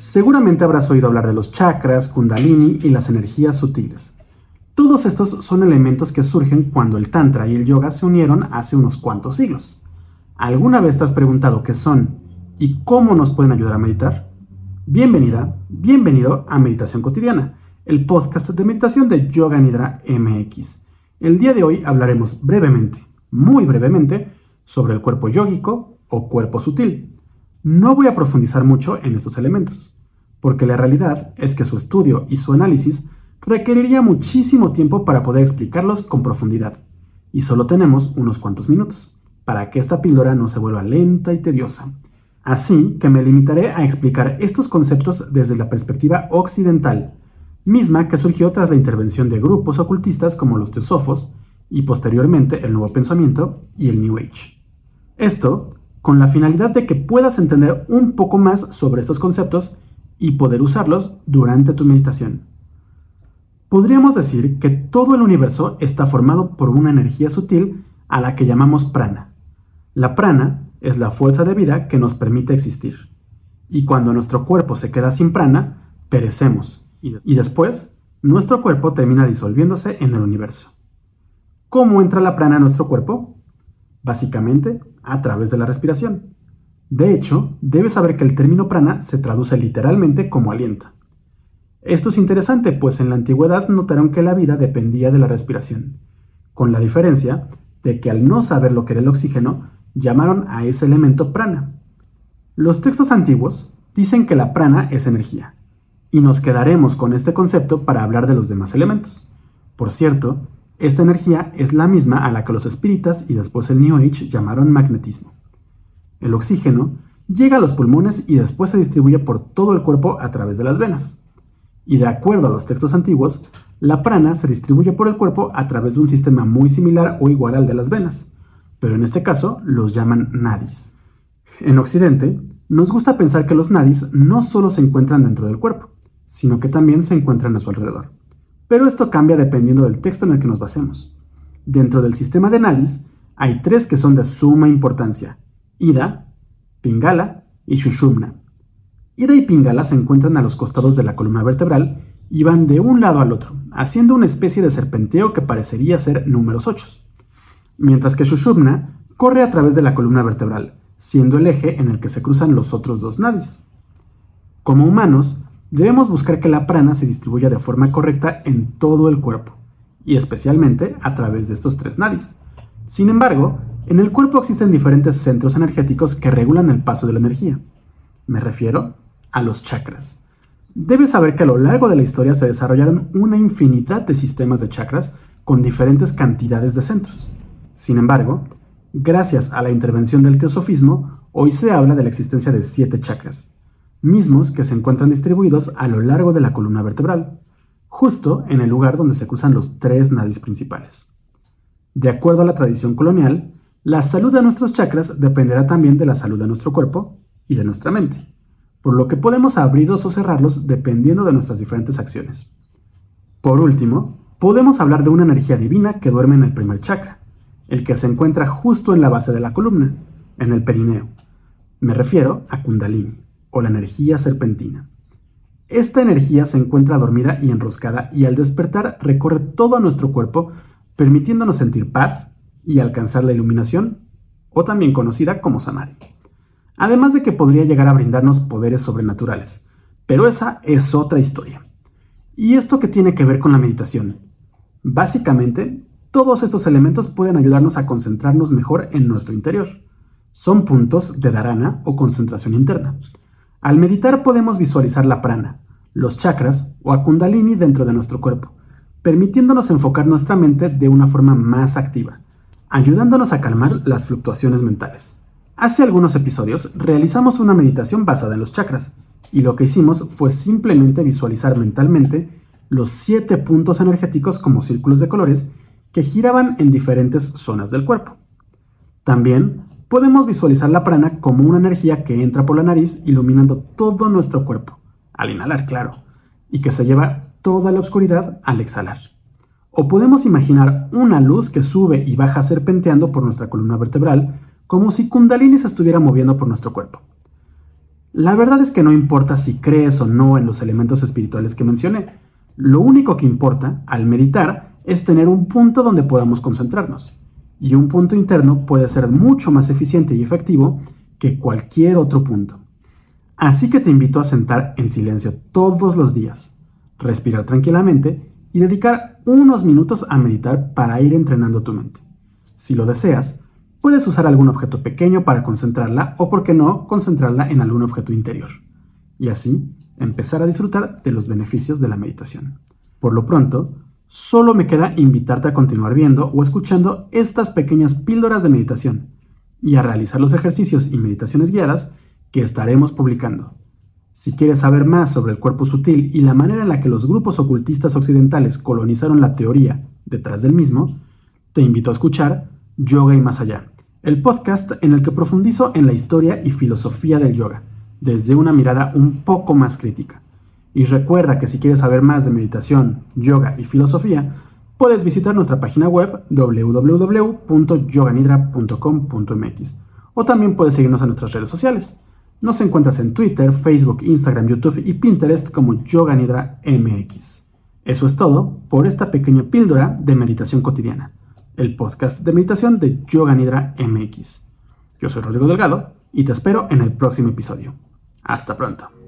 Seguramente habrás oído hablar de los chakras, kundalini y las energías sutiles. Todos estos son elementos que surgen cuando el Tantra y el yoga se unieron hace unos cuantos siglos. ¿Alguna vez te has preguntado qué son y cómo nos pueden ayudar a meditar? Bienvenida, bienvenido a Meditación Cotidiana, el podcast de meditación de Yoga Nidra MX. El día de hoy hablaremos brevemente, muy brevemente, sobre el cuerpo yógico o cuerpo sutil. No voy a profundizar mucho en estos elementos porque la realidad es que su estudio y su análisis requeriría muchísimo tiempo para poder explicarlos con profundidad, y solo tenemos unos cuantos minutos, para que esta píldora no se vuelva lenta y tediosa. Así que me limitaré a explicar estos conceptos desde la perspectiva occidental, misma que surgió tras la intervención de grupos ocultistas como los teosofos y posteriormente el nuevo pensamiento y el New Age. Esto con la finalidad de que puedas entender un poco más sobre estos conceptos y poder usarlos durante tu meditación. Podríamos decir que todo el universo está formado por una energía sutil a la que llamamos prana. La prana es la fuerza de vida que nos permite existir. Y cuando nuestro cuerpo se queda sin prana, perecemos. Y, después, nuestro cuerpo termina disolviéndose en el universo. ¿Cómo entra la prana a nuestro cuerpo? Básicamente, a través de la respiración. De hecho, debes saber que el término prana se traduce literalmente como aliento. Esto es interesante, pues en la antigüedad notaron que la vida dependía de la respiración, con la diferencia de que al no saber lo que era el oxígeno, llamaron a ese elemento prana. Los textos antiguos dicen que la prana es energía, y nos quedaremos con este concepto para hablar de los demás elementos. Por cierto, esta energía es la misma a la que los espíritas y después el New Age llamaron magnetismo. El oxígeno llega a los pulmones y después se distribuye por todo el cuerpo a través de las venas. Y de acuerdo a los textos antiguos, la prana se distribuye por el cuerpo a través de un sistema muy similar o igual al de las venas, pero en este caso los llaman nadis. En Occidente, nos gusta pensar que los nadis no solo se encuentran dentro del cuerpo, sino que también se encuentran a su alrededor. Pero esto cambia dependiendo del texto en el que nos basemos. Dentro del sistema de nadis, hay tres que son de suma importancia, Ida, Pingala y Shushumna. Ida y Pingala se encuentran a los costados de la columna vertebral y van de un lado al otro, haciendo una especie de serpenteo que parecería ser números 8. Mientras que Shushumna corre a través de la columna vertebral, siendo el eje en el que se cruzan los otros dos nadis. Como humanos, debemos buscar que la prana se distribuya de forma correcta en todo el cuerpo, y especialmente a través de estos tres nadis. Sin embargo, en el cuerpo existen diferentes centros energéticos que regulan el paso de la energía. Me refiero a los chakras. Debes saber que a lo largo de la historia se desarrollaron una infinidad de sistemas de chakras con diferentes cantidades de centros. Sin embargo, gracias a la intervención del teosofismo, hoy se habla de la existencia de siete chakras, mismos que se encuentran distribuidos a lo largo de la columna vertebral, justo en el lugar donde se cruzan los tres nadis principales. De acuerdo a la tradición colonial, la salud de nuestros chakras dependerá también de la salud de nuestro cuerpo y de nuestra mente, por lo que podemos abrirlos o cerrarlos dependiendo de nuestras diferentes acciones. Por último, podemos hablar de una energía divina que duerme en el primer chakra, el que se encuentra justo en la base de la columna, en el perineo. Me refiero a Kundalini, o la energía serpentina. Esta energía se encuentra dormida y enroscada y al despertar recorre todo nuestro cuerpo, permitiéndonos sentir paz, y alcanzar la iluminación, o también conocida como samadhi. Además de que podría llegar a brindarnos poderes sobrenaturales, pero esa es otra historia. ¿Y esto qué tiene que ver con la meditación? Básicamente, todos estos elementos pueden ayudarnos a concentrarnos mejor en nuestro interior. Son puntos de dharana o concentración interna. Al meditar podemos visualizar la prana, los chakras o a kundalini dentro de nuestro cuerpo, permitiéndonos enfocar nuestra mente de una forma más activa ayudándonos a calmar las fluctuaciones mentales. Hace algunos episodios realizamos una meditación basada en los chakras, y lo que hicimos fue simplemente visualizar mentalmente los siete puntos energéticos como círculos de colores que giraban en diferentes zonas del cuerpo. También podemos visualizar la prana como una energía que entra por la nariz iluminando todo nuestro cuerpo, al inhalar, claro, y que se lleva toda la oscuridad al exhalar. O podemos imaginar una luz que sube y baja serpenteando por nuestra columna vertebral, como si Kundalini se estuviera moviendo por nuestro cuerpo. La verdad es que no importa si crees o no en los elementos espirituales que mencioné. Lo único que importa al meditar es tener un punto donde podamos concentrarnos. Y un punto interno puede ser mucho más eficiente y efectivo que cualquier otro punto. Así que te invito a sentar en silencio todos los días, respirar tranquilamente y dedicar unos minutos a meditar para ir entrenando tu mente. Si lo deseas, puedes usar algún objeto pequeño para concentrarla o, por qué no, concentrarla en algún objeto interior. Y así empezar a disfrutar de los beneficios de la meditación. Por lo pronto, solo me queda invitarte a continuar viendo o escuchando estas pequeñas píldoras de meditación y a realizar los ejercicios y meditaciones guiadas que estaremos publicando. Si quieres saber más sobre el cuerpo sutil y la manera en la que los grupos ocultistas occidentales colonizaron la teoría detrás del mismo, te invito a escuchar Yoga y Más Allá, el podcast en el que profundizo en la historia y filosofía del yoga, desde una mirada un poco más crítica. Y recuerda que si quieres saber más de meditación, yoga y filosofía, puedes visitar nuestra página web www.yoganidra.com.mx o también puedes seguirnos en nuestras redes sociales. Nos encuentras en Twitter, Facebook, Instagram, YouTube y Pinterest como Yoga MX. Eso es todo por esta pequeña píldora de meditación cotidiana, el podcast de meditación de Yoga MX. Yo soy Rodrigo Delgado y te espero en el próximo episodio. Hasta pronto.